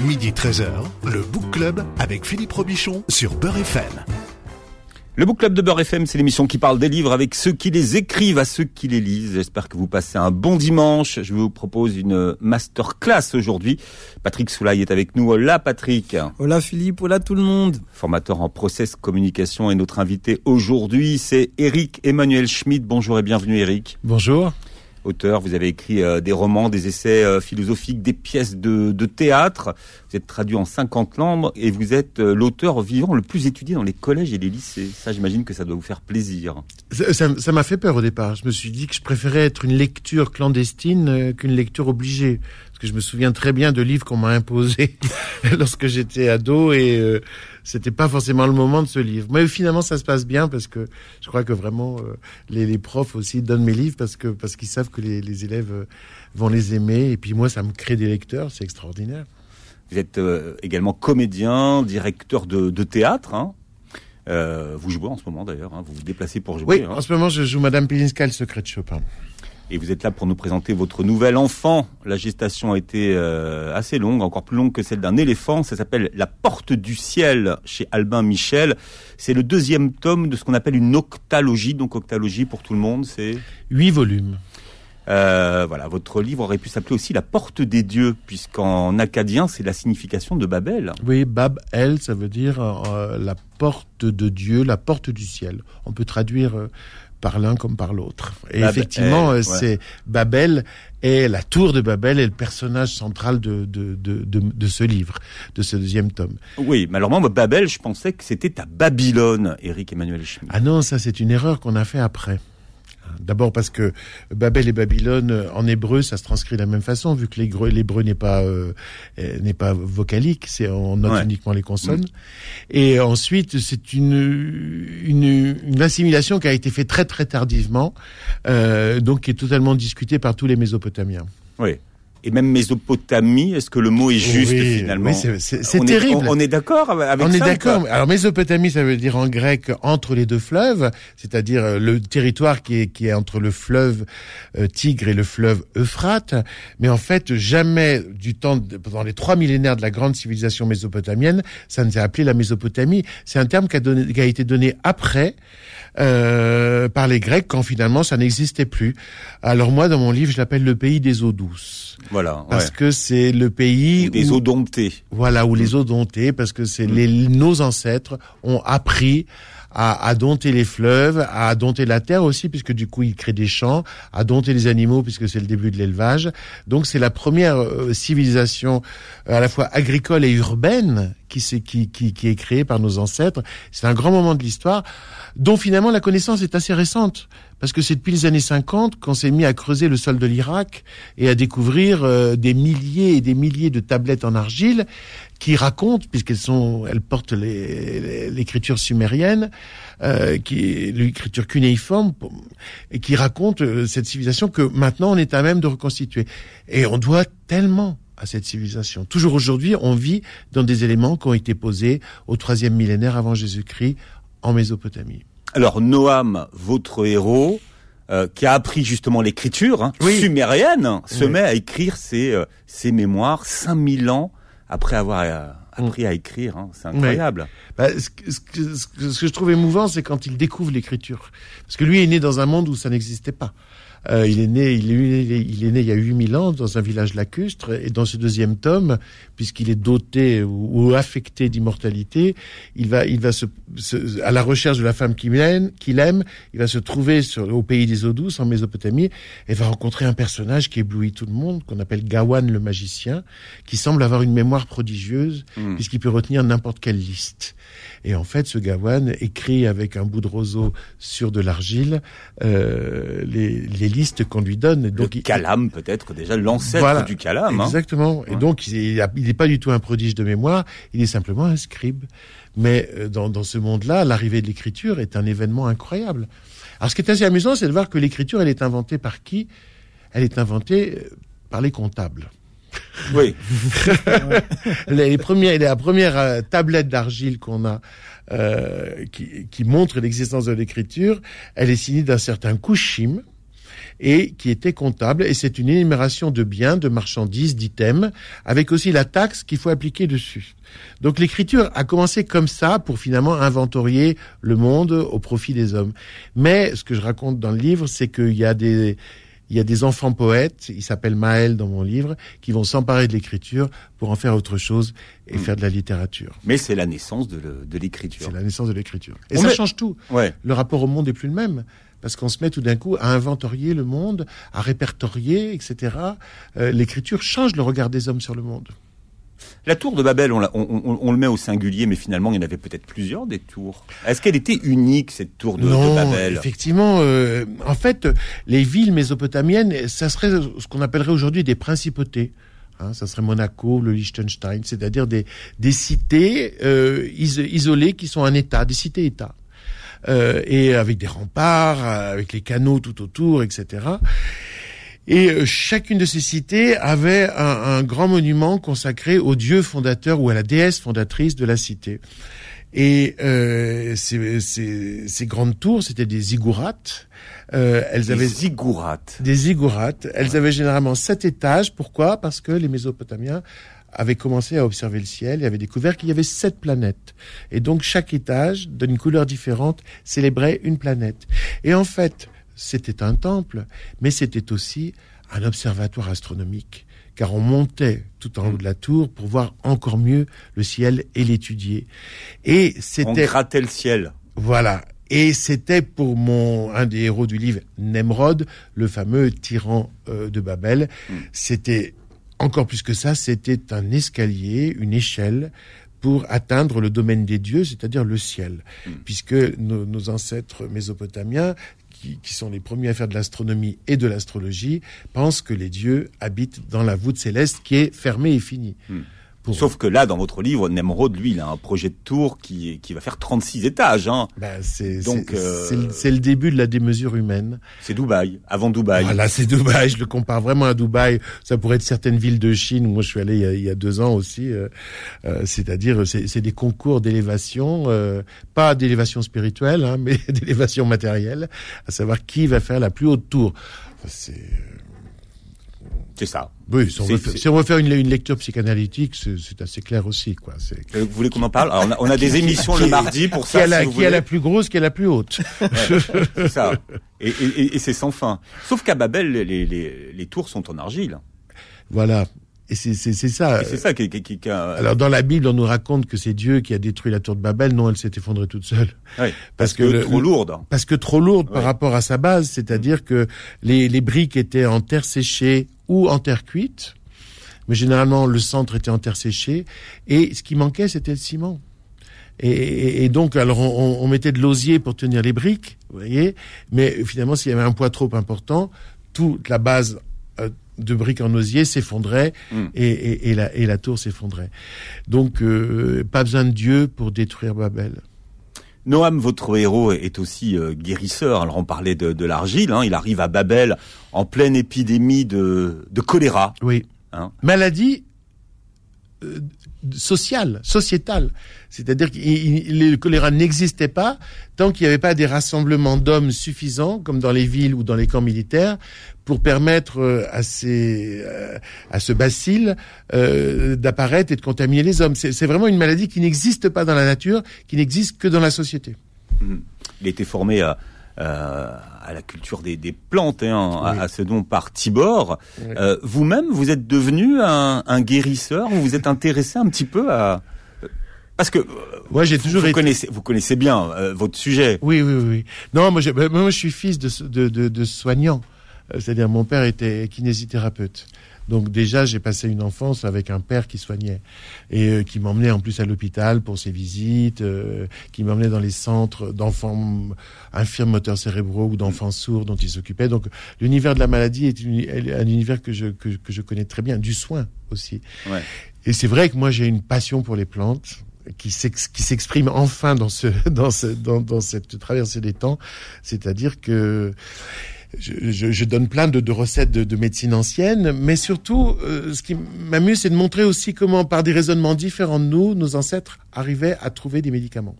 Midi 13h, le Book Club avec Philippe Robichon sur Beurre FM. Le Book Club de Beurre FM, c'est l'émission qui parle des livres avec ceux qui les écrivent à ceux qui les lisent. J'espère que vous passez un bon dimanche. Je vous propose une masterclass aujourd'hui. Patrick Soulaille est avec nous. Hola Patrick. Hola Philippe, hola tout le monde. Formateur en process communication et notre invité aujourd'hui, c'est Eric Emmanuel Schmidt. Bonjour et bienvenue Eric. Bonjour auteur, vous avez écrit euh, des romans, des essais euh, philosophiques, des pièces de, de, théâtre. Vous êtes traduit en 50 langues et vous êtes euh, l'auteur vivant le plus étudié dans les collèges et les lycées. Ça, j'imagine que ça doit vous faire plaisir. Ça m'a fait peur au départ. Je me suis dit que je préférais être une lecture clandestine qu'une lecture obligée. Que je me souviens très bien de livres qu'on m'a imposés lorsque j'étais ado et euh, c'était pas forcément le moment de ce livre. Mais finalement, ça se passe bien parce que je crois que vraiment euh, les, les, profs aussi donnent mes livres parce que parce qu'ils savent que les, les élèves euh, vont les aimer et puis moi, ça me crée des lecteurs, c'est extraordinaire. Vous êtes euh, également comédien, directeur de, de théâtre. Hein euh, vous jouez en ce moment d'ailleurs, hein, vous vous déplacez pour jouer. Oui, hein. en ce moment je joue Madame Pilinska, le secret de Chopin. Et vous êtes là pour nous présenter votre nouvel enfant. La gestation a été euh, assez longue, encore plus longue que celle d'un éléphant. Ça s'appelle La Porte du Ciel chez Albin Michel. C'est le deuxième tome de ce qu'on appelle une octalogie. Donc octalogie pour tout le monde, c'est? Huit volumes. Euh, voilà, votre livre aurait pu s'appeler aussi La Porte des Dieux, puisqu'en acadien, c'est la signification de Babel. Oui, Bab-El, ça veut dire euh, la porte de Dieu, la porte du ciel. On peut traduire par l'un comme par l'autre. Et Bab effectivement, El, euh, c'est Babel et la tour de Babel est le personnage central de, de, de, de, de ce livre, de ce deuxième tome. Oui, mais alors moi, Babel, je pensais que c'était à Babylone, Eric Emmanuel Schmitt. Ah non, ça c'est une erreur qu'on a fait après. D'abord parce que Babel et Babylone en hébreu, ça se transcrit de la même façon, vu que l'hébreu n'est pas euh, n'est pas vocalique, c'est on note Ouais. uniquement les consonnes. Mmh. Et ensuite, c'est une, une une assimilation qui a été faite très très tardivement, euh, donc qui est totalement discutée par tous les Mésopotamiens. Oui. Et même Mésopotamie, est-ce que le mot est juste Oui, finalement oui, c'est- On est- terrible. on, on est d'accord avec On ça est ou d'accord. Alors Mésopotamie, ça veut dire en grec entre les deux fleuves, c'est-à-dire euh, le territoire qui est qui est entre le fleuve euh, Tigre et le fleuve Euphrate. Mais en fait, jamais du temps de- pendant les trois millénaires de la grande civilisation mésopotamienne, ça ne s'est appelé la Mésopotamie. C'est un terme qui a, donné, qui a été donné après. Euh, par les Grecs quand finalement ça n'existait plus. Alors moi dans mon livre je l'appelle le pays des eaux douces Voilà. parce ouais. que c'est le pays Ou des où- eaux domptées. voilà, ou les eaux domptées, parce que c'est les, nos ancêtres ont appris à, à dompter les fleuves, à dompter la terre aussi, puisque du coup ils créent des champs, à dompter les animaux, puisque c'est le début de l'élevage. Donc c'est la première euh, civilisation euh, à la fois agricole et urbaine qui, qui, qui, qui est créée par nos ancêtres. C'est un grand moment de l'histoire, dont finalement la connaissance est assez récente. Parce que c'est depuis les années 50 qu'on s'est mis à creuser le sol de l'Irak et à découvrir euh, des milliers et des milliers de tablettes en argile qui racontent, puisqu'elles sont, elles portent l'écriture sumérienne, euh, qui l'écriture cunéiforme, et qui raconte euh, cette civilisation que maintenant on est à même de reconstituer. Et on doit tellement à cette civilisation. Toujours aujourd'hui, on vit dans des éléments qui ont été posés au troisième millénaire avant Jésus-Christ en Mésopotamie. Alors Noam, votre héros, euh, qui a appris justement l'écriture hein, Oui. sumérienne, se Oui. met à écrire ses, euh, ses mémoires 5000 ans après avoir euh, appris à écrire. hein. C'est incroyable. Bah, ce, que, ce que- ce que- ce que je trouve émouvant, c'est quand il découvre l'écriture. Parce que lui est né dans un monde où ça n'existait pas. Euh, il est né, il est, il est- né il y a 8000 ans dans un village lacustre et dans ce deuxième tome, puisqu'il est doté ou, ou affecté d'immortalité, il va, il va se, se- à la recherche de la femme qu'il aime, qu'il aime, il va se trouver sur, au pays des eaux douces en Mésopotamie et va rencontrer un personnage qui éblouit tout le monde, qu'on appelle Gawain le magicien, qui semble avoir une mémoire prodigieuse Mm. puisqu'il peut retenir n'importe quelle liste. Et en fait, ce Gawain écrit avec un bout de roseau sur de l'argile euh, les, les listes qu'on lui donne. Le Donc, calame peut-être déjà l'ancêtre Voilà. du calame. hein. Exactement. Et Ouais. donc, il n'est pas du tout un prodige de mémoire, il est simplement un scribe. Mais euh, dans, dans ce monde-là, l'arrivée de l'écriture est un événement incroyable. Alors, ce qui est assez amusant, c'est de voir que l'écriture, elle est inventée par qui? Elle est inventée euh, par les comptables. Oui. les, premières, la première euh, tablette d'argile qu'on a, euh, qui, qui montre l'existence de l'écriture, elle est signée d'un certain Kushim. Et qui était comptable. Et c'est une énumération de biens, de marchandises, d'items, avec aussi la taxe qu'il faut appliquer dessus. Donc l'écriture a commencé comme ça pour finalement inventorier le monde au profit des hommes. Mais ce que je raconte dans le livre, c'est qu'il y a des il y a des enfants poètes, ils s'appellent Maël dans mon livre, qui vont s'emparer de l'écriture pour en faire autre chose et Mm. faire de la littérature. Mais c'est la naissance de, l'écriture. C'est la naissance de l'écriture. Et On ça met- change tout. Ouais. Le rapport au monde est plus le même. Parce qu'on se met tout d'un coup à inventorier le monde, à répertorier, etc. Euh, l'écriture change le regard des hommes sur le monde. La tour de Babel, on, la- on- on- on le met au singulier, mais finalement, il y en avait peut-être plusieurs des tours. Est-ce qu'elle était unique, cette tour de, de non, Babel? effectivement. euh, en fait, les villes mésopotamiennes, ça serait ce qu'on appellerait aujourd'hui des principautés. Hein, ça serait Monaco, le Liechtenstein, c'est-à-dire des, des cités euh, is- isolées qui sont un État, des cités-États. Euh, et avec des remparts, euh, avec les canaux tout autour, etc. Et euh, chacune de ces cités avait un, un grand monument consacré au dieu fondateur ou à la déesse fondatrice de la cité. Et euh, ces, ces- ces grandes tours, c'était des ziggourats. Euh, elles Des avaient ziggourats. des ziggourats. Elles avaient généralement sept étages. Pourquoi? Parce que les Mésopotamiens avaient commencé à observer le ciel et avaient découvert qu'il y avait sept planètes. Et donc chaque étage, d'une couleur différente, célébrait une planète. Et en fait, c'était un temple, mais c'était aussi un observatoire astronomique. Car on montait tout en haut de la tour pour voir encore mieux le ciel et l'étudier. Et On c'était grattait le ciel. voilà. Et c'était pour mon un des héros du livre, Nemrod, le fameux tyran euh, de Babel. Mm. C'était encore plus que ça, c'était un escalier, une échelle pour atteindre le domaine des dieux, c'est-à-dire le ciel, Mm. puisque nos, nos ancêtres mésopotamiens, qui, sont les premiers à faire de l'astronomie et de l'astrologie, pensent que les dieux habitent dans la voûte céleste qui est fermée et finie. Mm. Pour- Sauf que là, dans votre livre, Nemrod, lui, il a un projet de tour qui, qui va faire 36 étages. Hein. Ben, c'est Donc, c'est- euh, c'est le- début de la démesure humaine. C'est Dubaï, avant Dubaï. Voilà, c'est Dubaï. Je le compare vraiment à Dubaï. Ça pourrait être certaines villes de Chine où moi je suis allé il y a, il y a deux ans aussi. euh, euh, C'est-à-dire, c'est c'est des concours d'élévation, euh, pas d'élévation spirituelle, hein, mais d'élévation matérielle, à savoir qui va faire la plus haute tour. Enfin, c'est C'est ça. Oui, si on, veut, faire- c'est- si on veut faire une, une lecture psychanalytique, c'est assez clair aussi, quoi. Euh, Vous voulez qu'on en parle? Alors, on, a, on a des émissions le mardi pour qui ça. a la, si vous qui a voulez. la plus grosse, qui a la plus haute. C'est ça. Et, et- et- et c'est sans fin. Sauf qu'à Babel, les, les, les tours sont en argile. voilà. Et c'est ça. C'est ça qui, qui, qui- qui a- Alors dans la Bible, on nous raconte que c'est Dieu qui a détruit la tour de Babel. Non, elle s'est effondrée toute seule. Ouais, parce parce, que que, le- trop lourde. Parce que trop lourde par Ouais. rapport à sa base, c'est-à-dire que les, les briques étaient en terre séchée ou en terre cuite, mais généralement le centre était en terre séchée, et ce qui manquait, c'était le ciment. Et, et- et donc, alors on, mettait de l'osier pour tenir les briques, vous voyez, mais finalement, s'il y avait un poids trop important, toute la base euh, de briques en osier s'effondrait Mm. et, et- et la, et la tour s'effondrait. Donc, euh, pas besoin de Dieu pour détruire Babel. Noam, votre héros, est aussi euh, guérisseur. Alors on parlait de, de l'argile. hein. Il arrive à Babel en pleine épidémie de, de choléra. Oui. Hein. Maladie euh, sociale, sociétale. C'est-à-dire que le choléra n'existait pas tant qu'il n'y avait pas des rassemblements d'hommes suffisants, comme dans les villes ou dans les camps militaires, pour permettre euh, à, euh, à ce bacille euh, d'apparaître et de contaminer les hommes. C'est vraiment une maladie qui n'existe pas dans la nature, qui n'existe que dans la société. Il été formé à, euh, à la culture des, des plantes, hein, à- Oui. à, ce don par Tibor. Oui. Euh, Vous-même, vous êtes devenu un, un guérisseur. Vous vous êtes intéressé un petit peu à parce que euh, Moi, j'ai vous, toujours vous été... connaissez, vous connaissez bien euh, votre sujet. Oui, oui, oui. Non, moi, j'ai- ben, moi, je suis fils de, de, de, de soignant. Euh, C'est-à-dire, mon père était kinésithérapeute. Donc déjà, j'ai passé une enfance avec un père qui soignait et euh, qui m'emmenait en plus à l'hôpital pour ses visites, euh, qui m'emmenait dans les centres d'enfants infirmes moteurs cérébraux ou d'enfants sourds dont il s'occupait. Donc l'univers de la maladie est une- un univers que je, que, que je connais très bien, du soin aussi. Ouais. Et c'est vrai que moi j'ai une passion pour les plantes qui s'ex- qui s'exprime enfin dans ce dans ce dans, dans cette traversée des temps, c'est-à-dire que je, je, je donne plein de, de recettes de, de médecine ancienne, mais surtout, euh, ce qui m'amuse, c'est de montrer aussi comment, par des raisonnements différents de nous, nos ancêtres arrivaient à trouver des médicaments.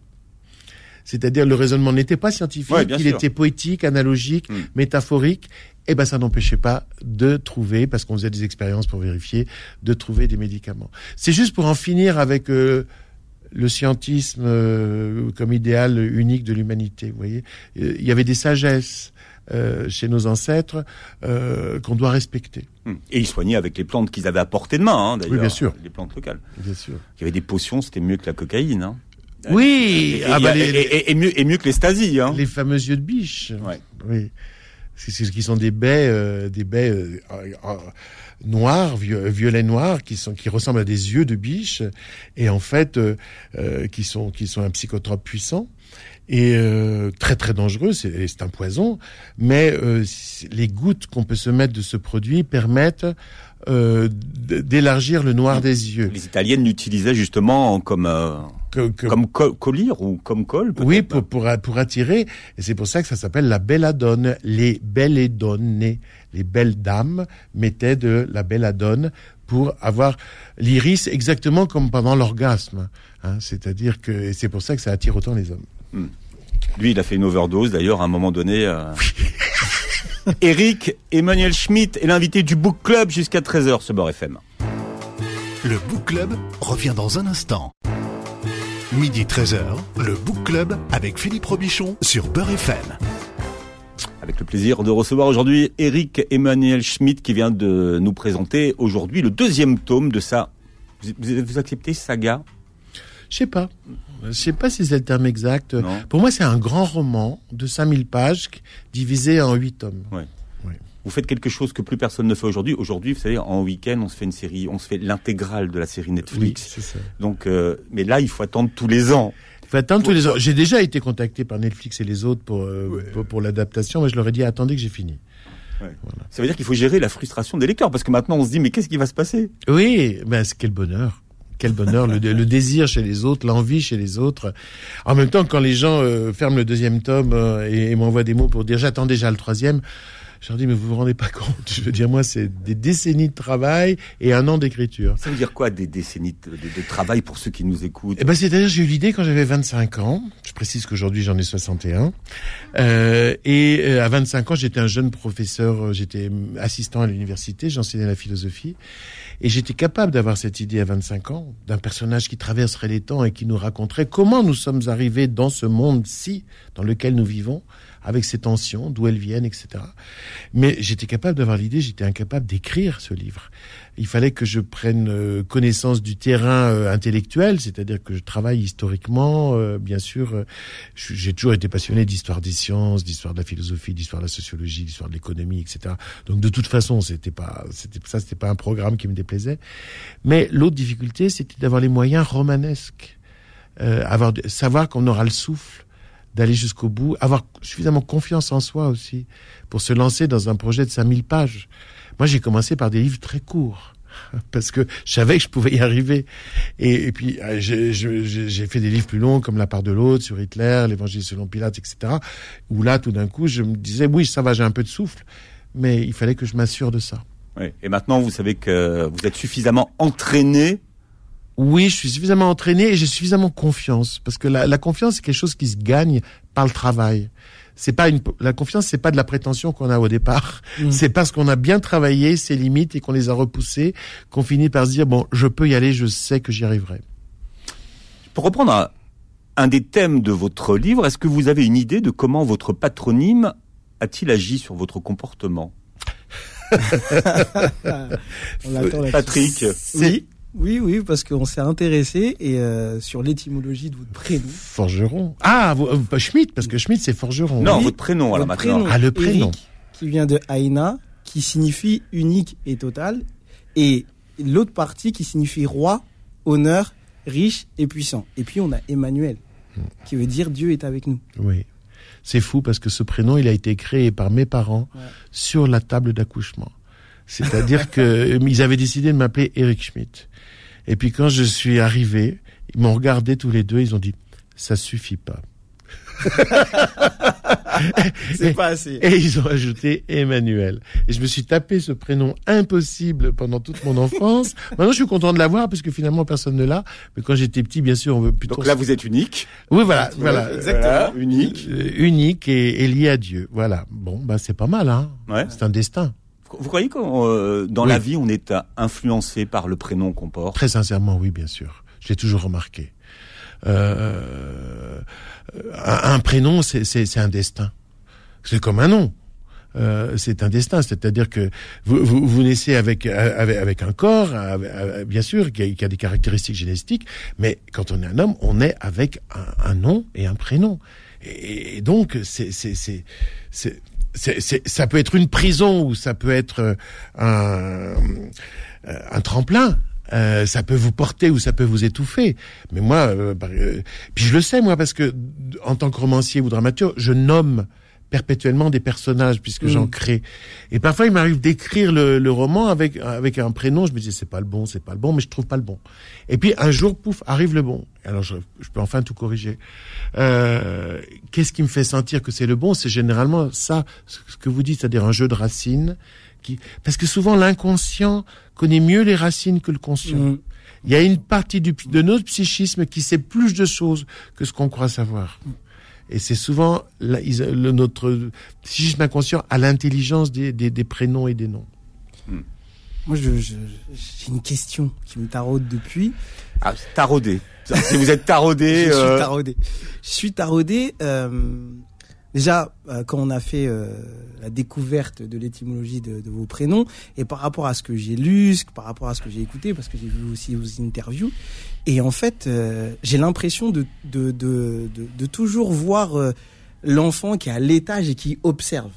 C'est-à-dire, le raisonnement n'était pas scientifique, Ouais, il sûr. était poétique, analogique, Mm. métaphorique, eh ben ça n'empêchait pas de trouver, parce qu'on faisait des expériences pour vérifier, de trouver des médicaments. C'est juste pour en finir avec euh, le scientisme euh, comme idéal unique de l'humanité. Vous voyez, Euh, il y avait des sagesses euh, chez nos ancêtres euh, qu'on doit respecter, Hum. Et ils soignaient avec les plantes qu'ils avaient à portée de main, hein, d'ailleurs. Oui, bien sûr. Les plantes locales. bien sûr. Il y avait des potions, c'était mieux que la cocaïne. Hein. Oui, Et, ah et- bah, et- les, et- et mieux, et mieux que les stasies. Hein. les fameux yeux de biche. Ouais. Oui. C'est ce qui sont des baies, euh, des baies euh, euh, noires, vieux- violet noir, qui sont qui ressemblent à des yeux de biche, et en fait euh, euh, qui sont qui sont un psychotrope puissant et euh, très très dangereux. C'est c'est un poison, mais euh, les gouttes qu'on peut se mettre de ce produit permettent euh, d'élargir le noir des yeux. Les Italiennes l'utilisaient justement comme euh, Que- que- comme co- collyre ou comme peut-être. Oui, pour, pour, pour attirer. Et c'est pour ça que ça s'appelle la belladone. Les les belles dames mettaient de la belladone pour avoir l'iris exactement comme pendant l'orgasme. Hein, C'est-à-dire que c'est pour ça que ça attire autant les hommes. Lui, il a fait une overdose d'ailleurs à un moment donné. euh. Eric Emmanuel Schmitt est l'invité du Book Club jusqu'à 13h sur Beurre FM. Le Book Club revient dans un instant. Midi 13h, le Book Club avec Philippe Robichon sur Beurre FM. Avec le plaisir de recevoir aujourd'hui Eric Emmanuel Schmitt qui vient de nous présenter aujourd'hui le deuxième tome de sa... Vous, vous- acceptez saga? Je sais pas. Je sais pas si c'est le terme exact. Non. Pour moi, c'est un grand roman de 5000 pages divisé en 8 tomes. Vous faites quelque chose que plus personne ne fait aujourd'hui. Aujourd'hui, vous savez, en week-end, on se fait une série, on se fait l'intégrale de la série Oui, Netflix. c'est ça. Donc, euh, mais là, il faut attendre tous les ans. Il faut attendre tous les ans. J'ai déjà été contacté par Netflix et les autres pour, euh, pour, pour l'adaptation, mais je leur ai dit attendez que j'ai fini. Ça veut dire qu'il faut gérer la frustration des lecteurs, parce que maintenant, on se dit, mais qu'est-ce qui va se passer? Oui, ben quel bonheur. Quel bonheur, le, le désir chez les autres, l'envie chez les autres. En même temps, quand les gens euh, ferment le deuxième tome euh, et, et m'envoient des mots pour dire j'attends déjà le troisième, je leur dis mais vous vous rendez pas compte. Je veux dire moi c'est des décennies de travail et un an d'écriture. Ça veut dire quoi, des décennies de, de- de travail pour ceux qui nous écoutent Eh ben, c'est-à-dire, j'ai eu l'idée quand j'avais 25 ans. Je précise qu'aujourd'hui, j'en ai 61. Euh, et euh, à 25 ans, j'étais un jeune professeur, euh, j'étais assistant à l'université, j'enseignais la philosophie. Et j'étais capable d'avoir cette idée à 25 ans, d'un personnage qui traverserait les temps et qui nous raconterait comment nous sommes arrivés dans ce monde-ci, dans lequel nous vivons, avec ces tensions, d'où elles viennent, etc. Mais j'étais capable d'avoir l'idée, j'étais incapable d'écrire ce livre. Il fallait que je prenne euh, connaissance du terrain euh, intellectuel, c'est-à-dire que je travaille historiquement, euh, bien sûr. j'ai toujours été passionné d'histoire des sciences, d'histoire de la philosophie, d'histoire de la sociologie, d'histoire de l'économie, etc. Donc de toute façon, c'était pas, c'était ça, c'était pas un programme qui me déplaisait. Mais l'autre difficulté, c'était d'avoir les moyens romanesques, euh, avoir, savoir qu'on aura le souffle d'aller jusqu'au bout, avoir suffisamment confiance en soi aussi pour se lancer dans un projet de 5000 pages. Moi, j'ai commencé par des livres très courts parce que je savais que je pouvais y arriver. Et, puis, euh, j'ai fait des livres plus longs comme La part de l'autre sur Hitler, l'Évangile selon Pilate, etc. Où là, tout d'un coup, je me disais, oui, ça va, j'ai un peu de souffle, mais il fallait que je m'assure de ça. Ouais. Et maintenant, vous savez que vous êtes suffisamment entraîné. Oui, je suis suffisamment entraîné et j'ai suffisamment confiance parce que la, la confiance c'est quelque chose qui se gagne par le travail. C'est pas une la confiance, c'est pas de la prétention qu'on a au départ. C'est parce qu'on a bien travaillé ses limites et qu'on les a repoussées qu'on finit par se dire bon, je peux y aller, je sais que j'y arriverai. Pour reprendre un, un des thèmes de votre livre, est-ce que vous avez une idée de comment votre patronyme a-t-il agi sur votre comportement? On Patrick, Oui, oui, oui, parce qu'on s'est intéressé et euh, sur l'étymologie de votre prénom. Forgeron. Ah, vous, euh, pas Schmitt parce que Schmitt c'est forgeron. non, Oui. votre prénom, alors maintenant. prénom, Ah, le prénom. Eric, qui vient de Aina, qui signifie unique et total, et l'autre partie qui signifie roi, honneur, riche et puissant. Et puis on a Emmanuel, qui veut dire Dieu est avec nous. Oui. C'est fou parce que ce prénom, il a été créé par mes parents Ouais. sur la table d'accouchement. C'est-à-dire que euh, ils avaient décidé de m'appeler Eric Schmidt. Et puis quand je suis arrivé, ils m'ont regardé tous les deux, ils ont dit ça suffit pas. C'est pas assez. Et ils ont ajouté Emmanuel. Et je me suis tapé ce prénom impossible pendant toute mon enfance. Maintenant, je suis content de l'avoir parce que finalement, personne ne l'a. Mais quand j'étais petit, bien sûr, on veut plutôt... Donc là, vous êtes unique. Oui, voilà, voilà. Voilà, unique. Euh, unique et, et lié à Dieu. Voilà. Bon, bah, c'est pas mal, hein. Ouais. C'est un destin. Vous croyez que euh, dans Oui. la vie, on est euh, influencé par le prénom qu'on porte? Très sincèrement, oui, bien sûr. Je l'ai toujours remarqué. Euh, un, un prénom, c'est un destin. C'est comme un nom. Euh, c'est un destin, c'est-à-dire que vous, vous, vous naissez avec, euh, avec avec un corps, avec- avec- bien sûr, qui a, qui a des caractéristiques génétiques, mais quand on est un homme, on est avec un, un nom et un prénom. Et, et donc, c'est c'est ça peut être une prison ou ça peut être euh, un, euh, un tremplin. Euh, ça peut vous porter ou ça peut vous étouffer. Mais moi, euh, euh, puis je le sais moi parce que en tant que romancier ou dramaturge, je nomme perpétuellement des personnages puisque Mm. j'en crée. Et parfois il m'arrive d'écrire le, le roman avec avec un prénom. Je me dis c'est pas le bon, c'est pas le bon, mais je trouve pas le bon. Et puis un jour, pouf, arrive le bon. Alors je, je peux enfin tout corriger. Euh, Qu'est-ce qui me fait sentir que c'est le bon? C'est généralement ça, ce que vous dites, c'est-à-dire un jeu de racines. Qui... Parce que souvent l'inconscient connaît mieux les racines que le conscient. Mm. Il y a une partie du, de notre psychisme qui sait plus de choses que ce qu'on croit savoir. Et c'est souvent la- ils- le, notre psychisme inconscient à l'intelligence des, des, des prénoms et des noms. Moi, je, je- j'ai une question qui me taraude depuis. ah, Taraudé. Si vous êtes taraudé, je suis euh, taraudé. Je suis taraudé. euh, déjà, euh, quand on a fait euh, la découverte de l'étymologie de, de vos prénoms, et par rapport à ce que j'ai lu, ce- par rapport à ce que j'ai écouté, parce que j'ai vu aussi vos interviews, et en fait, euh, j'ai l'impression de, de, de, de, de toujours voir euh, l'enfant qui est à l'étage et qui observe.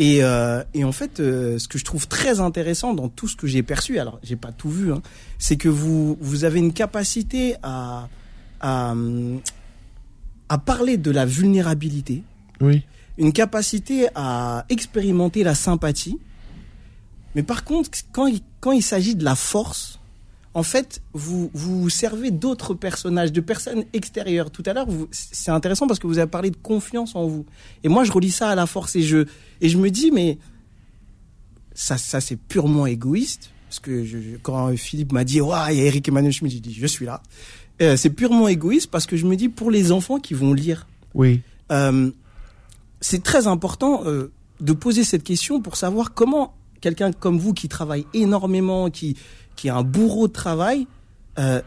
Et, euh, et en fait, euh, ce que je trouve très intéressant dans tout ce que j'ai perçu, alors j'ai pas tout vu, hein, c'est que vous vous avez une capacité à à, hum, à parler de la vulnérabilité, Oui. une capacité à expérimenter la sympathie. Mais par contre, quand il, quand il s'agit de la force, en fait, vous vous servez d'autres personnages, de personnes extérieures. Tout à l'heure, c'est intéressant parce que vous avez parlé de confiance en vous. Et moi, je relis ça à la force et je, et je me dis, mais ça, ça c'est purement égoïste. Parce que je, quand Philippe m'a dit, ouais, il y a Eric Emmanuel Schmitt, j'ai dit, je suis là. Euh, c'est purement égoïste parce que je me dis, pour les enfants qui vont lire, Oui. euh, c'est très important euh, de poser cette question pour savoir comment quelqu'un comme vous qui travaille énormément, qui, qui a un bourreau de travail, euh,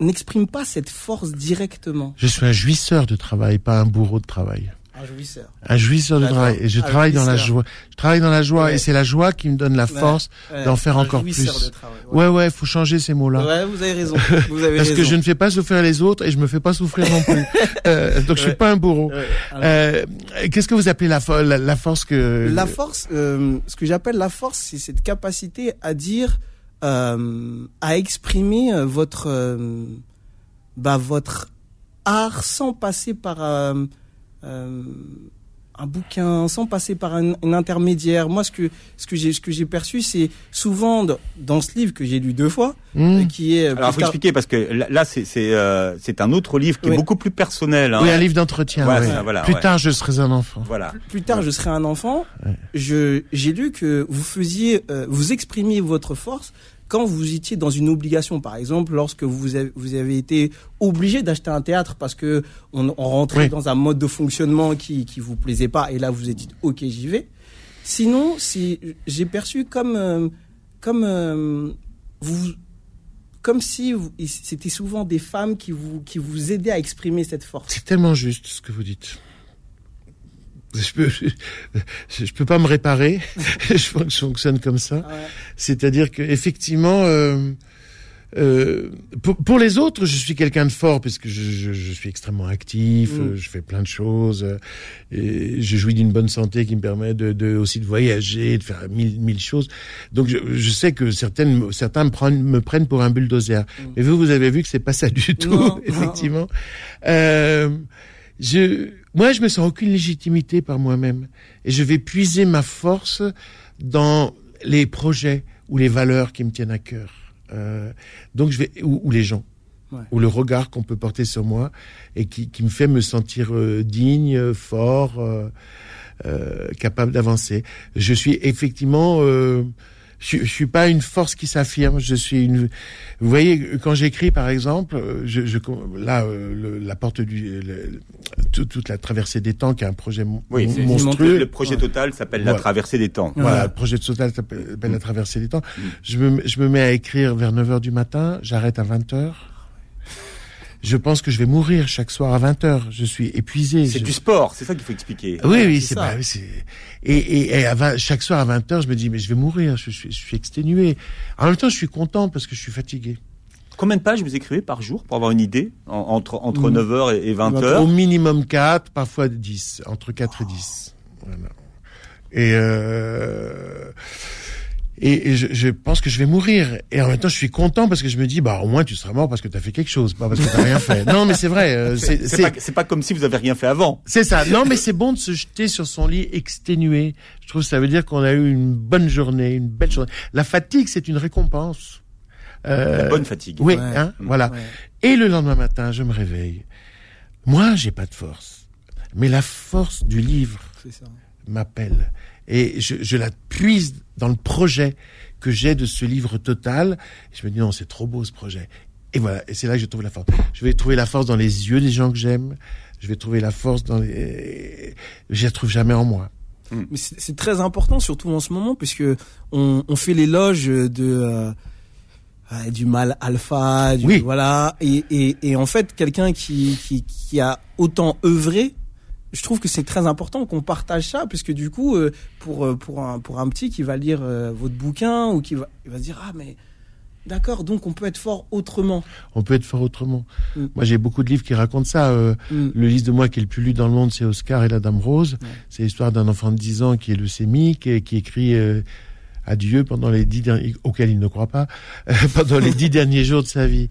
n'exprime pas cette force directement. Je suis un jouisseur de travail, pas un bourreau de travail. Un jouisseur. Un jouisseur de travail. Et je travaille dans la joie. Je travaille dans la joie Ouais. et c'est la joie qui me donne la force d'en faire encore plus. De travail, Ouais, ouais, faut changer ces mots-là. Ouais, vous avez raison. Vous avez Parce raison. que je ne fais pas souffrir les autres et je me fais pas souffrir non plus. Euh, donc je suis Ouais. pas un bourreau. Ouais. Euh, Qu'est-ce que vous appelez la, fo- la, la force que La force, euh, ce que j'appelle la force, c'est cette capacité à dire, à exprimer votre, bah, votre art sans passer par un bouquin, sans passer par un, un intermédiaire. Moi, ce que ce que j'ai ce que j'ai perçu, c'est souvent dans, ce livre que j'ai lu deux fois, Hmm. euh, qui est euh, alors faut tard- expliquer parce que là, là, c'est c'est euh, c'est un autre livre qui Oui. est beaucoup plus personnel. Hein. Oui, un livre d'entretien. Ouais. voilà, Plus ouais. tard, je serai un enfant. Voilà. plus tard je serai un enfant, Ouais. je j'ai lu que vous faisiez euh, vous exprimiez votre force quand vous étiez dans une obligation par exemple lorsque vous avez, vous avez été obligé d'acheter un théâtre parce que on, on rentrait Oui. dans un mode de fonctionnement qui qui vous plaisait pas et là vous êtes dit OK, j'y vais. Sinon, si j'ai perçu comme euh, comme euh, vous comme si c'était souvent des femmes qui vous qui vous aidaient à exprimer cette force. C'est tellement juste ce que vous dites. Je peux, je, je peux pas me réparer. je fonctionne comme ça. C'est-à-dire que effectivement, euh, euh, pour, pour les autres, je suis quelqu'un de fort parce que je, je, je suis extrêmement actif, Mm. euh, je fais plein de choses, euh, et je jouis d'une bonne santé qui me permet de, de aussi de voyager, de faire mille mille choses. Donc je, je sais que certaines certains me prennent me prennent pour un bulldozer. Mais vous, vous avez vu que c'est pas ça du tout, Mm. Non. effectivement. Euh, je, moi, je me sens aucune légitimité par moi-même, et je vais puiser ma force dans les projets ou les valeurs qui me tiennent à cœur. Euh, donc je vais ou, ou les gens. Ouais. ou le regard qu'on peut porter sur moi et qui, qui me fait me sentir euh, digne, fort, euh, euh, capable d'avancer. Je suis effectivement, euh, je, je suis pas une force qui s'affirme. Je suis une. Vous voyez, quand j'écris, par exemple, euh, je, je là, euh, le- la porte du, le- tout- toute la traversée des temps, qui est un projet mon- Oui, monstrueux. Le projet total s'appelle La traversée des temps. Voilà, Ouais. le projet Total s'appelle s'appelle Mm. La traversée des temps. Je, me, je me mets à écrire vers 9 heures du matin, j'arrête à 20 heures. Je pense que je vais mourir chaque soir à 20 heures. Je suis épuisé. C'est Je- du sport, c'est ça qu'il faut expliquer. Oui, oui, c'est bah, et, et, et à 20 chaque soir à 20 heures, je me dis mais je vais mourir. Je, suis- je suis exténué. En même temps, je suis content parce que je suis fatigué. Combien de pages vous écrivez par jour pour avoir une idée en- entre, entre Mm. 9h et, et 20h Au minimum 4, parfois 10, entre 4 et 10. Voilà. Et, euh, et, et je, je pense que je vais mourir. Et en même temps, je suis content parce que je me dis, bah au moins tu seras mort parce que tu as fait quelque chose, pas parce que tu rien fait. Non, mais c'est vrai. euh, c'est- C'est c'est- pas, c'est pas comme si vous avez rien fait avant. C'est ça. Non, mais c'est bon de se jeter sur son lit exténué. Je trouve que ça veut dire qu'on a eu une bonne journée, une belle journée. La fatigue, c'est une récompense. Euh, La bonne fatigue. oui, Ouais. hein, voilà. Ouais. Et le lendemain matin, je me réveille. Moi, j'ai pas de force. Mais la force du livre C'est ça. m'appelle. Et je, je la puise dans le projet que j'ai de ce livre total. Je me dis, non, c'est trop beau ce projet. Et voilà, et c'est là que je trouve la force. Je vais trouver la force dans les yeux des gens que j'aime. Je vais trouver la force dans les... Je la trouve jamais en moi. Mais c'est très important, surtout en ce moment, puisque on, on fait l'éloge de euh, du mal alpha, du, Oui. voilà, et, et, et en fait, quelqu'un qui, qui, qui a autant œuvré, je trouve que c'est très important qu'on partage ça, puisque du coup, euh, pour euh, pour un pour un petit qui va lire euh, votre bouquin ou qui va il va se dire ah mais d'accord, donc on peut être fort autrement. On peut être fort autrement. Mm. Moi, j'ai beaucoup de livres qui racontent ça. Euh, Mm. Le livre de moi qui est le plus lu dans le monde, c'est Oscar et la Dame Rose. C'est l'histoire d'un enfant de 10 ans qui est leucémique et qui écrit à Dieu pendant les dix derniers, auquel il ne croit pas, euh, pendant les dix derniers jours de sa vie.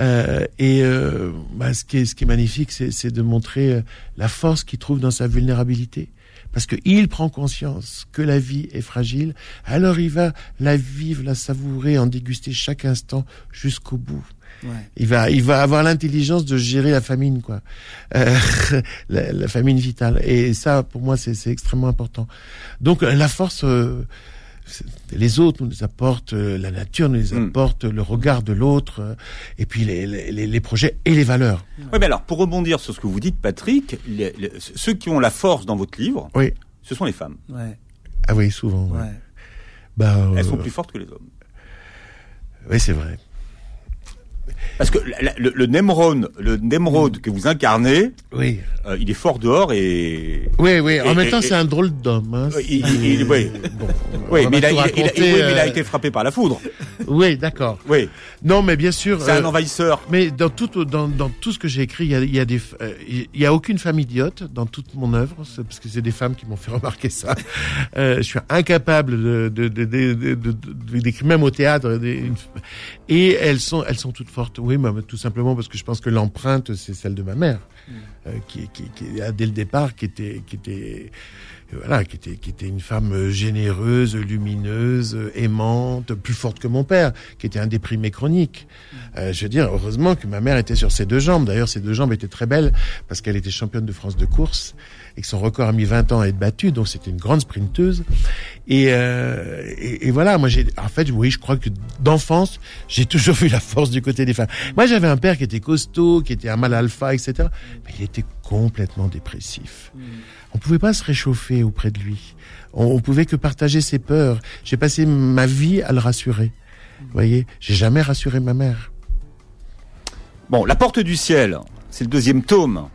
Euh, et euh, bah, ce, qui est, ce qui est magnifique, c'est c'est de montrer euh, la force qu'il trouve dans sa vulnérabilité. Parce qu'il prend conscience que la vie est fragile, alors il va la vivre, la savourer, en déguster chaque instant jusqu'au bout. Ouais. Il va, il va avoir l'intelligence de gérer la famine, quoi, Euh, la, la famine vitale. Et ça, pour moi, c'est c'est extrêmement important. Donc, euh, la force, euh, les autres nous les apportent, euh, la nature nous les Mm. apporte, le regard de l'autre, euh, et puis les, les, les- les projets et les valeurs. Oui, mais alors, pour rebondir sur ce que vous dites, Patrick, les- les- ceux qui ont la force dans votre livre, Oui. ce sont les femmes. Ouais. Ah oui, souvent. ouais. Ouais. Bah, euh, Elles sont plus fortes que les hommes. Oui, c'est vrai. Parce que la- le, le Nemrod que vous incarnez, Oui. euh, il est fort dehors et. Oui, oui. En Et- même temps, c'est un drôle d'homme. Hein. Euh, il- C'est- il- il- oui. Bon, Oui, on mais, il a, raconter, oui, mais il euh, été frappé par la foudre. Oui, d'accord. Oui, Non, mais bien sûr. c'est euh, un envahisseur. Mais dans tout, dans, dans tout ce que j'ai écrit, il y a, il y a des, euh, il y a aucune femme idiote dans toute mon œuvre, parce que c'est des femmes qui m'ont fait remarquer ça. Euh, je suis incapable de, de, de, de, de- de- de- d'écrire même au théâtre. et elles sont, elles sont toutes Oui, mais tout simplement parce que je pense que l'empreinte, c'est celle de ma mère, euh, qui, qui, qui, a, dès le départ, qui était, qui était, voilà, qui était, qui était une femme euh, généreuse, lumineuse, euh, aimante, plus forte que mon père, qui était un déprimé chronique. Euh, je veux dire, heureusement que ma mère était sur ses deux jambes. D'ailleurs, ses deux jambes étaient très belles parce qu'elle était championne de France de course et que son record a mis 20 ans à être battu. Donc, c'était une grande sprinteuse. Et, euh, et, et voilà, moi, j'ai, en fait, oui, je crois que d'enfance, j'ai toujours vu la force du côté des femmes. Moi, j'avais un père qui était costaud, qui était un mal alpha, etc. Mais il était complètement dépressif. On pouvait pas se réchauffer auprès de lui. On, on pouvait que partager ses peurs. J'ai passé ma vie à le rassurer. Vous voyez, j'ai jamais rassuré ma mère. Bon, La Porte du Ciel, c'est le deuxième tome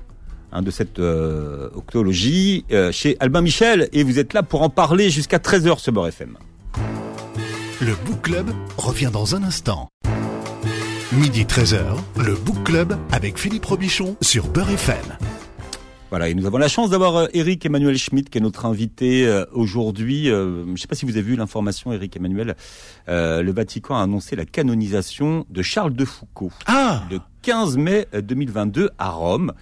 hein, de cette euh, octologie euh, chez Albin Michel et vous êtes là pour en parler jusqu'à 13h sur Beurre FM. Le Book Club revient dans un instant. Midi 13h, le Book Club avec Philippe Robichon sur Beurre FM. Voilà, et nous avons la chance d'avoir euh, Eric Emmanuel Schmitt qui est notre invité euh, aujourd'hui. Euh, je ne sais pas si vous avez vu l'information, Eric Emmanuel. Euh, le Vatican a annoncé la canonisation de Charles de Foucault Ah le 15 mai euh, 2022 à Rome.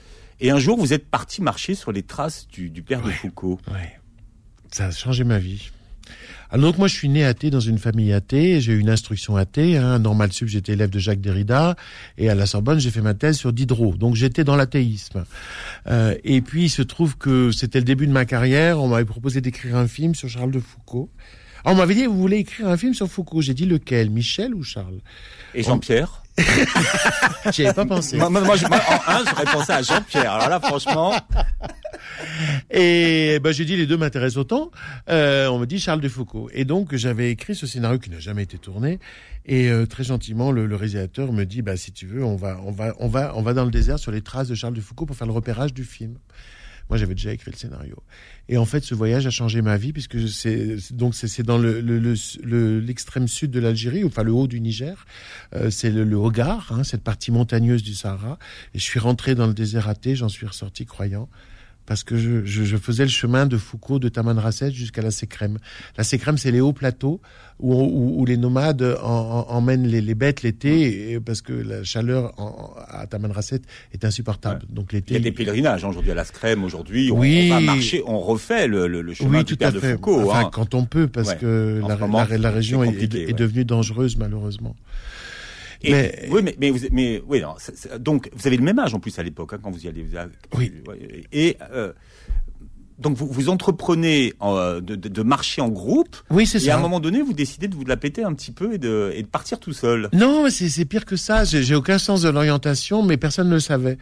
Et un jour, vous êtes parti marcher sur les traces du, du père de. Foucault. Ouais. Ça a changé ma vie. Alors donc moi je suis né athée dans une famille athée, j'ai eu une instruction athée, hein, normal sup j'étais élève de Jacques Derrida et à la Sorbonne j'ai fait ma thèse sur Diderot, donc j'étais dans l'athéisme. Euh, et puis il se trouve que c'était le début de ma carrière, on m'avait proposé d'écrire un film sur Charles de Foucault. Alors on m'avait dit vous voulez écrire un film sur Foucault, j'ai dit lequel, Michel ou Charles? Et Jean-Pierre? J'y avais pas pensé. moi, moi, moi, je- moi, en un, j'aurais pensé à Jean-Pierre. Alors là, franchement, Et ben, j'ai dit les deux m'intéressent autant. Euh, on me dit Charles de Foucault. Et donc j'avais écrit ce scénario qui n'a jamais été tourné. Et euh, très gentiment, le, le réalisateur me dit bah si tu veux, on va on va on va on va dans le désert sur les traces de Charles de Foucault pour faire le repérage du film. Moi, j'avais déjà écrit le scénario. Et en fait, ce voyage a changé ma vie puisque c'est donc c'est dans le le- le- l'extrême sud de l'Algérie, enfin le haut du Niger. Euh, c'est le, le Hogar, hein, cette partie montagneuse du Sahara. Et je suis rentré dans le désert athée, j'en suis ressorti croyant parce que je, je, je faisais le chemin de Foucault, de Tamanrasset jusqu'à la Sécrème. La Sécrème, c'est les hauts plateaux où, où, où les nomades en- en- emmènent les, les bêtes l'été, parce que la chaleur en- à Tamanrasset est insupportable. Donc il y l'été. a des pèlerinages hein, aujourd'hui à la Scrème. Aujourd'hui, on, Oui. on va marcher, on refait le, le, le chemin Oui, du tout père à de fait. Foucault. Enfin, hein. quand on peut, parce Ouais. que la, ce moment, la, la région est, ouais. devenue dangereuse, malheureusement. Et, Mais- oui, mais, mais, vous, mais oui, non, donc vous avez le même âge en plus à l'époque hein, quand vous y allez. vous avez- Oui. Et euh, donc vous, vous entreprenez euh, de, marcher en groupe. Oui, c'est Et à ça. un moment donné, vous décidez de vous la péter un petit peu et de, et de partir tout seul. Non, c'est pire que ça. J'ai aucun sens de l'orientation, mais personne ne le savait.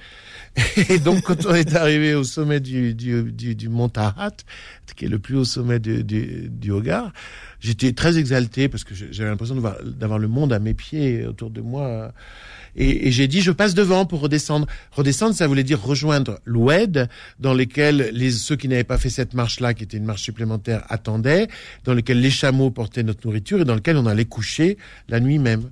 Et donc, quand on est arrivé au sommet du, du, du, du mont Tahat, qui est le plus haut sommet du, du, du Hogar, j'étais très exalté parce que j'avais l'impression d'avoir le monde à mes pieds autour de moi. Et, et j'ai dit, je passe devant pour redescendre. Redescendre, ça voulait dire rejoindre l'Oued, dans lesquels les, ceux qui n'avaient pas fait cette marche-là, qui était une marche supplémentaire, attendaient, dans lesquels les chameaux portaient notre nourriture et dans lesquels on allait coucher la nuit même.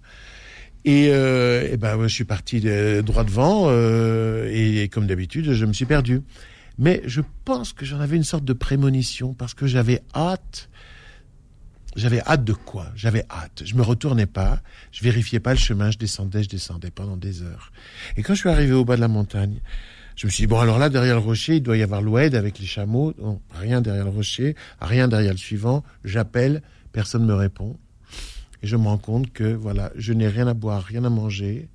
Et, euh, et ben, je suis parti de- droit devant euh, et, comme d'habitude, je me suis perdu. Mais je pense que j'en avais une sorte de prémonition parce que j'avais hâte. J'avais hâte de quoi? J'avais hâte. Je me retournais pas, je vérifiais pas le chemin, je descendais, je descendais pendant des heures. Et quand je suis arrivé au bas de la montagne, je me suis dit bon alors là derrière le rocher il doit y avoir l'oued avec les chameaux. Rien derrière le rocher, rien derrière le suivant. J'appelle, personne me répond. Et je me rends compte que voilà, je n'ai rien à boire, rien à manger.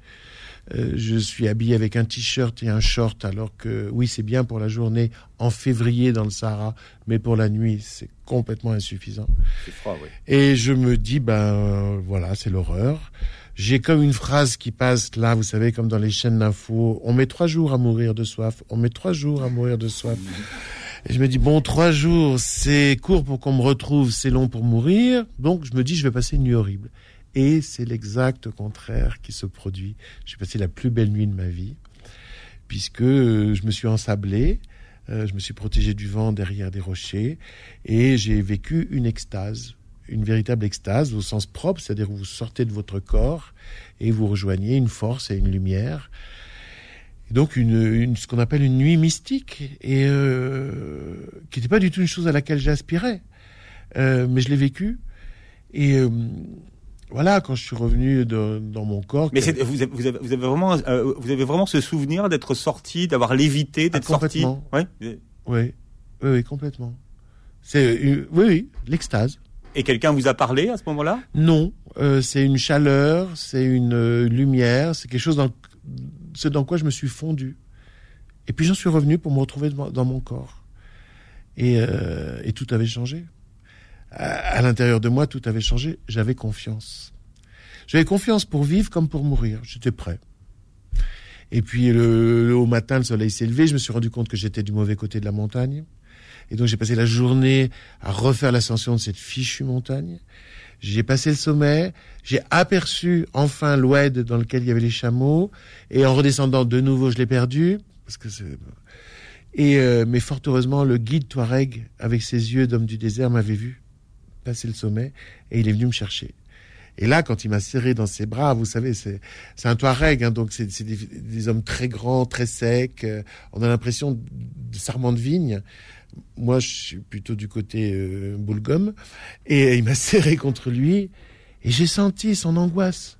Euh, je suis habillé avec un t-shirt et un short, alors que oui, c'est bien pour la journée en février dans le Sahara, mais pour la nuit, c'est complètement insuffisant. C'est froid, oui. Et je me dis, ben voilà, c'est l'horreur. J'ai comme une phrase qui passe là, vous savez, comme dans les chaînes d'infos, on met trois jours à mourir de soif, on met trois jours à mourir de soif. Et je me dis, bon, trois jours, c'est court pour qu'on me retrouve, c'est long pour mourir. Donc, je me dis, je vais passer une nuit horrible. Et c'est l'exact contraire qui se produit. J'ai passé la plus belle nuit de ma vie, puisque euh, je me suis ensablé, euh, je me suis protégé du vent derrière des rochers, et j'ai vécu une extase, une véritable extase au sens propre, c'est-à-dire vous sortez de votre corps et vous rejoignez une force et une lumière. Donc une, une- ce qu'on appelle une nuit mystique et euh, qui n'était pas du tout une chose à laquelle j'aspirais, Euh, mais je l'ai vécu et euh, voilà quand je suis revenu de- dans mon corps. Mais vous, avez, vous, avez, vous avez vraiment, euh, vous avez vraiment ce souvenir d'être sorti, d'avoir lévité, d'être Ah, sorti. Ouais. oui, oui, oui, complètement. C'est oui, oui, l'extase. Et quelqu'un vous a parlé à ce moment-là? Non, euh, c'est une chaleur, c'est une euh, lumière, c'est quelque chose dans ce dans quoi je me suis fondu. Et puis j'en suis revenu pour me retrouver dans dans mon corps. Et, euh, et tout avait changé. À, l'intérieur de moi, tout avait changé. J'avais confiance. J'avais confiance pour vivre comme pour mourir. J'étais prêt. Et puis le, le- au matin, le soleil s'est levé. Je me suis rendu compte que j'étais du mauvais côté de la montagne. Et donc j'ai passé la journée à refaire l'ascension de cette fichue montagne. J'ai passé le sommet, j'ai aperçu enfin l'oued dans lequel il y avait les chameaux, et en redescendant de nouveau, je l'ai perdu, parce que c'est... Et euh, mais fort heureusement, le guide Touareg, avec ses yeux d'homme du désert, m'avait vu passer le sommet, et il est venu me chercher. Et là, quand il m'a serré dans ses bras, vous savez, c'est un Touareg, hein, donc c'est des, des hommes très grands, très secs. euh, on a l'impression de sarment de vigne. Moi, je suis plutôt du côté euh, boulgum. Et il m'a serré contre lui, et j'ai senti son angoisse.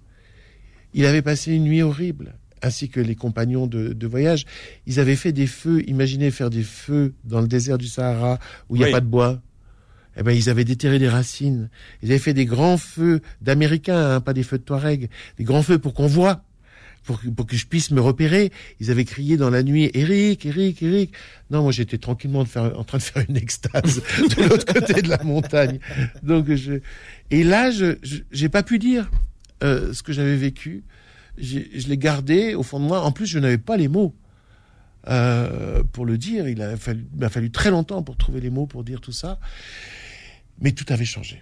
Il avait passé une nuit horrible, ainsi que les compagnons de, de voyage. Ils avaient fait des feux. Imaginez faire des feux dans le désert du Sahara où il n'y a pas de bois. Eh ben, ils avaient déterré des racines. Ils avaient fait des grands feux d'Américains, hein, pas des feux de Touareg. Des grands feux pour qu'on voit, pour, que- pour que je puisse me repérer. Ils avaient crié dans la nuit, Eric, Eric, Eric. Non, moi, j'étais tranquillement en train de faire une extase de l'autre côté de la montagne. Donc, je, et là, je, j'ai pas pu dire euh, ce que j'avais vécu. Je l'ai gardé au fond de moi. En plus, je n'avais pas les mots euh, pour le dire. Il a fallu, m'a fallu très longtemps pour trouver les mots pour dire tout ça. Mais tout avait changé.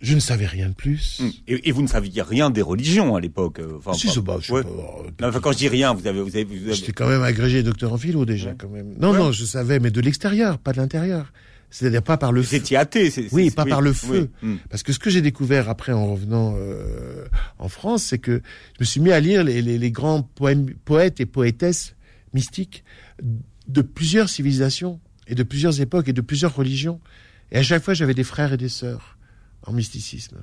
Je ne savais rien de plus. Hum. Et, et vous ne saviez rien des religions à l'époque. euh, Enfin, Si, pas- bah, je ouais. pas, Non, enfin, quand je dis rien, vous avez, vous avez, vous avez- J'étais quand même agrégé docteur en philo déjà, Ouais. quand même. Non, Ouais. non, je savais, mais de l'extérieur, pas de l'intérieur. C'est-à-dire pas par le vous feu. étiez athée. c'est- Oui, pas par le feu. oui. Hum. Parce que ce que j'ai découvert après en revenant euh, en France, c'est que je me suis mis à lire les, les- les grands poèmes, poètes et poétesses mystiques de plusieurs civilisations et de plusieurs époques et de plusieurs religions. Et à chaque fois, j'avais des frères et des sœurs en mysticisme.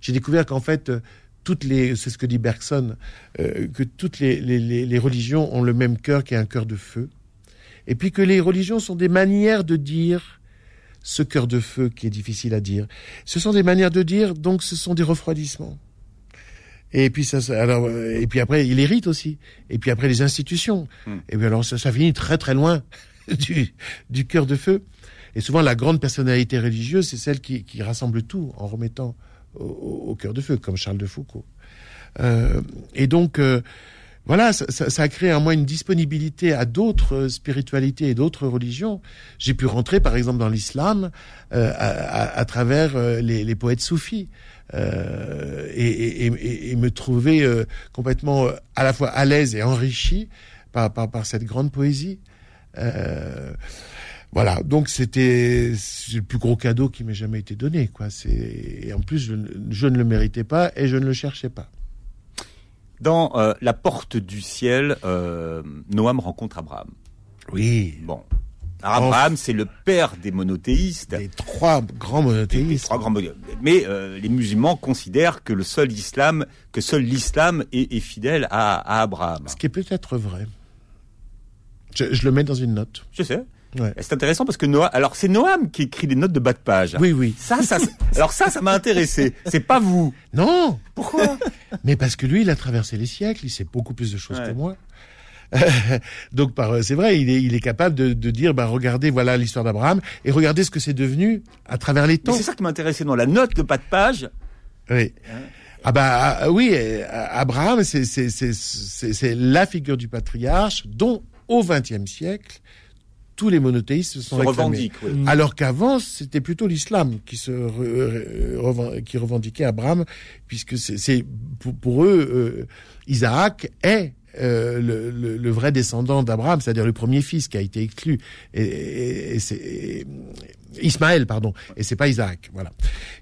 J'ai découvert qu'en fait, euh, toutes les, c'est ce que dit Bergson, euh, que toutes les, les- les- religions ont le même cœur qui est un cœur de feu. Et puis que les religions sont des manières de dire ce cœur de feu qui est difficile à dire. Ce sont des manières de dire, donc ce sont des refroidissements. Et puis ça, alors, euh, et puis après, il hérite aussi. Et puis après, les institutions. Hmm. Et puis alors, ça, ça finit très très loin du, du cœur de feu. Et souvent, la grande personnalité religieuse, c'est celle qui, rassemble tout en remettant au, cœur de feu, comme Charles de Foucault. Euh, et donc, euh, voilà, ça, ça- ça a créé en moi une disponibilité à d'autres spiritualités et d'autres religions. J'ai pu rentrer, par exemple, dans l'islam euh, à, travers les, poètes soufis et, me trouver complètement à la fois à l'aise et enrichi par, cette grande poésie. Voilà, donc c'était le plus gros cadeau qui m'ait jamais été donné, quoi. Et en plus je, ne- je ne le méritais pas et je ne le cherchais pas. Dans euh, La Porte du Ciel, euh, Noam rencontre Abraham. Oui, Bon. Alors, Abraham, c'est le père des monothéistes. les trois grands Des- des monothéistes. trois grands Mais euh, les musulmans considèrent que le seul islam, que seul l'islam est, est fidèle à, à Abraham. Ce qui est peut-être vrai. Je, je le mets dans une note. Je sais. Ouais. C'est intéressant parce que Noam, alors c'est Noam qui écrit des notes de bas de page. Oui, oui. Ça, ça, alors ça, ça m'a intéressé. C'est pas vous. Non, Pourquoi? Mais parce que lui, il a traversé les siècles, il sait beaucoup plus de choses Ouais. que moi. Donc, c'est vrai, il est, il est capable de, de dire, bah, regardez, voilà l'histoire d'Abraham, et regardez ce que c'est devenu à travers les temps. c'est ça qui m'a intéressé dans la note de bas de page. Oui. Ah bah ah, oui, euh, Abraham, c'est la figure du patriarche dont au XXe siècle tous les monothéistes se Se sont réclamés. revendique. oui. Alors qu'avant, c'était plutôt l'islam qui se re- re- reven- qui revendiquait Abraham, puisque c'est- pour, pour eux euh, Isaac est euh, le, le- le vrai descendant d'Abraham, c'est-à-dire le premier fils qui a été exclu. Et, et- Ismaël, pardon, et c'est pas Isaac, voilà.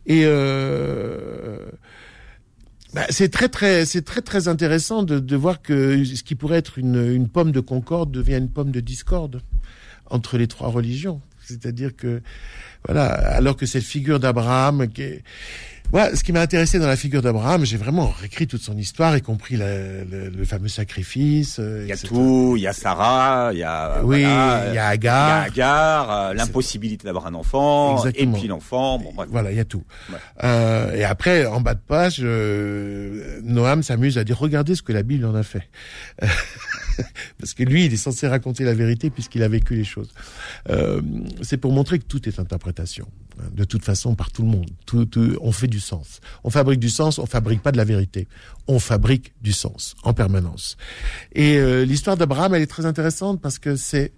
Et euh, bah, c'est très très c'est très très intéressant de, de voir que ce qui pourrait être une, une pomme de concorde devient une pomme de discorde entre les trois religions. C'est-à-dire que voilà, alors que cette figure d'Abraham, qui est... Moi, ce qui m'a intéressé dans la figure d'Abraham, j'ai vraiment réécrit toute son histoire, y compris la- le, le fameux sacrifice. euh, Il y a etc. tout, il y a Sarah, il y a Oui, voilà, il y a il y a Agar. Agar, euh, l'impossibilité d'avoir un enfant, Exactement. et puis l'enfant. Bon. Voilà, il y a tout. Ouais. Euh, et après, en bas de page, euh, Noam s'amuse à dire regardez ce que la Bible en a fait. Parce que lui, il est censé raconter la vérité puisqu'il a vécu les choses. Euh, c'est pour montrer que tout est interprétation. hein, De toute façon, par tout le monde. Tout, tout- on fait du sens. On fabrique du sens, on fabrique pas de la vérité. On fabrique du sens en permanence. Et euh, l'histoire d'Abraham, elle est très intéressante parce que c'est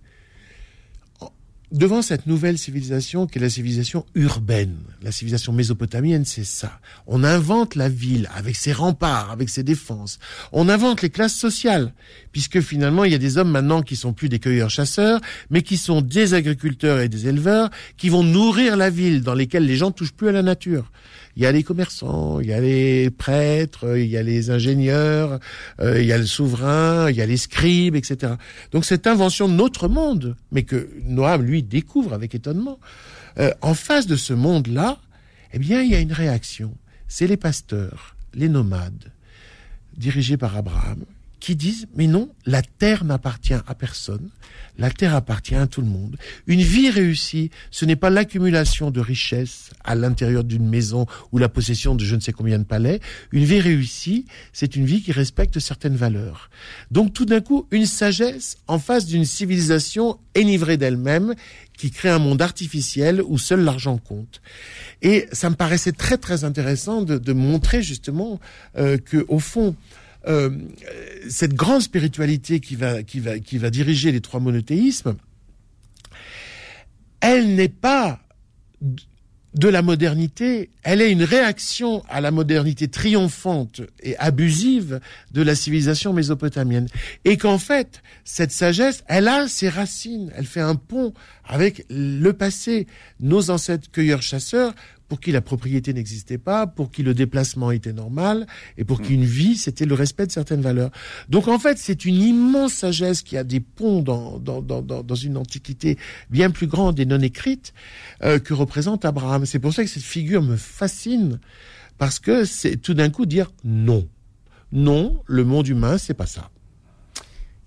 devant cette nouvelle civilisation qui est la civilisation urbaine, la civilisation mésopotamienne, c'est ça. On invente la ville avec ses remparts, avec ses défenses. On invente les classes sociales, puisque finalement il y a des hommes maintenant qui sont plus des cueilleurs-chasseurs, mais qui sont des agriculteurs et des éleveurs, qui vont nourrir la ville, dans lesquelles les gens touchent plus à la nature. Il y a les commerçants, il y a les prêtres, il y a les ingénieurs, euh, il y a le souverain, il y a les scribes, etc. Donc cette invention de notre monde, mais que Noam, lui, découvre avec étonnement, euh, en face de ce monde-là, eh bien, il y a une réaction. C'est les pasteurs, les nomades, dirigés par Abraham, qui disent mais non, la terre n'appartient à personne, la terre appartient à tout le monde. Une vie réussie, ce n'est pas l'accumulation de richesses à l'intérieur d'une maison ou la possession de je ne sais combien de palais. Une vie réussie, c'est une vie qui respecte certaines valeurs. Donc tout d'un coup, une sagesse en face d'une civilisation énivrée d'elle-même qui crée un monde artificiel où seul l'argent compte. Et ça me paraissait très très intéressant de, montrer justement euh, que au fond, euh, cette grande spiritualité qui va, qui, va, qui va diriger les trois monothéismes, elle n'est pas de la modernité, elle est une réaction à la modernité triomphante et abusive de la civilisation mésopotamienne. Et qu'en fait, cette sagesse, elle a ses racines, elle fait un pont avec le passé. Nos ancêtres cueilleurs-chasseurs pour qui la propriété n'existait pas, pour qui le déplacement était normal, et pour qui une vie, c'était le respect de certaines valeurs. Donc en fait, c'est une immense sagesse qui a des ponts dans, dans, dans, dans une antiquité bien plus grande et non écrite euh, que représente Abraham. C'est pour ça que cette figure me fascine, parce que c'est tout d'un coup dire non. Non, le monde humain, c'est pas ça.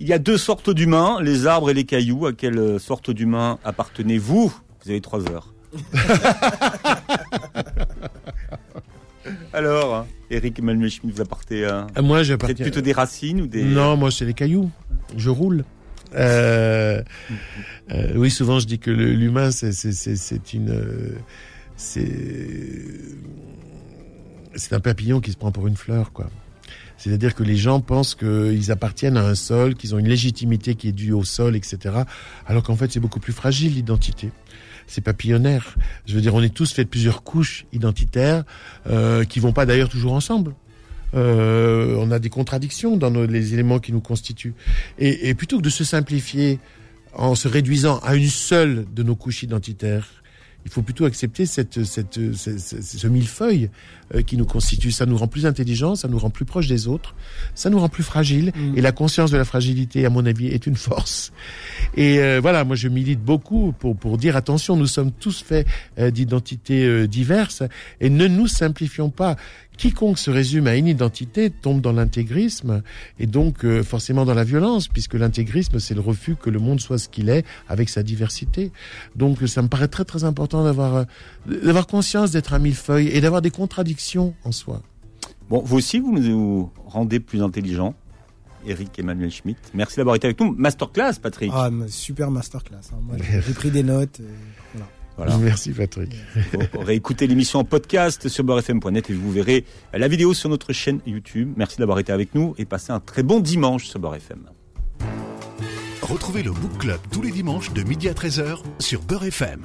Il y a deux sortes d'humains, les arbres et les cailloux. À quelle sorte d'humain appartenez-vous? Vous avez trois heures. Alors, Eric Schmitt, vous apportez un. Euh, moi, j'ai plutôt des racines ou des. Non, moi, c'est les cailloux. Je roule. Euh, euh, oui, souvent, je dis que l'humain, c'est une. c'est. C'est un papillon qui se prend pour une fleur, quoi. C'est-à-dire que les gens pensent qu'ils appartiennent à un sol, qu'ils ont une légitimité qui est due au sol, etc. Alors qu'en fait, c'est beaucoup plus fragile, l'identité c'est papillonnaire. Je veux dire, on est tous faits de plusieurs couches identitaires euh, qui vont pas d'ailleurs toujours ensemble. Euh, on a des contradictions dans les éléments qui nous constituent. Et, et plutôt que de se simplifier en se réduisant à une seule de nos couches identitaires, il faut plutôt accepter cette, cette, ce millefeuille euh, qui nous constitue. Ça nous rend plus intelligents, ça nous rend plus proches des autres, ça nous rend plus fragiles. Mm. Et la conscience de la fragilité, à mon avis, est une force. Et euh, voilà, moi je milite beaucoup pour, pour dire attention, nous sommes tous faits euh, d'identités diverses et ne nous simplifions pas. Quiconque se résume à une identité tombe dans l'intégrisme et donc euh, forcément dans la violence, puisque l'intégrisme, c'est le refus que le monde soit ce qu'il est avec sa diversité. Donc ça me paraît très très important d'avoir euh, d'avoir conscience d'être un millefeuille et d'avoir des contradictions en soi. Bon, vous aussi, vous nous rendez plus intelligents. Eric Emmanuel Schmitt. Merci d'avoir été avec nous. Masterclass, Patrick. Ah, super masterclass. Hein. j'ai pris des notes. voilà. Merci Patrick. Vous réécoutez l'émission en podcast sur beurrefm.net et vous verrez la vidéo sur notre chaîne YouTube. Merci d'avoir été avec nous et passez un très bon dimanche sur Beurre FM. Retrouvez le Book Club tous les dimanches de midi à 13h sur Beurre FM.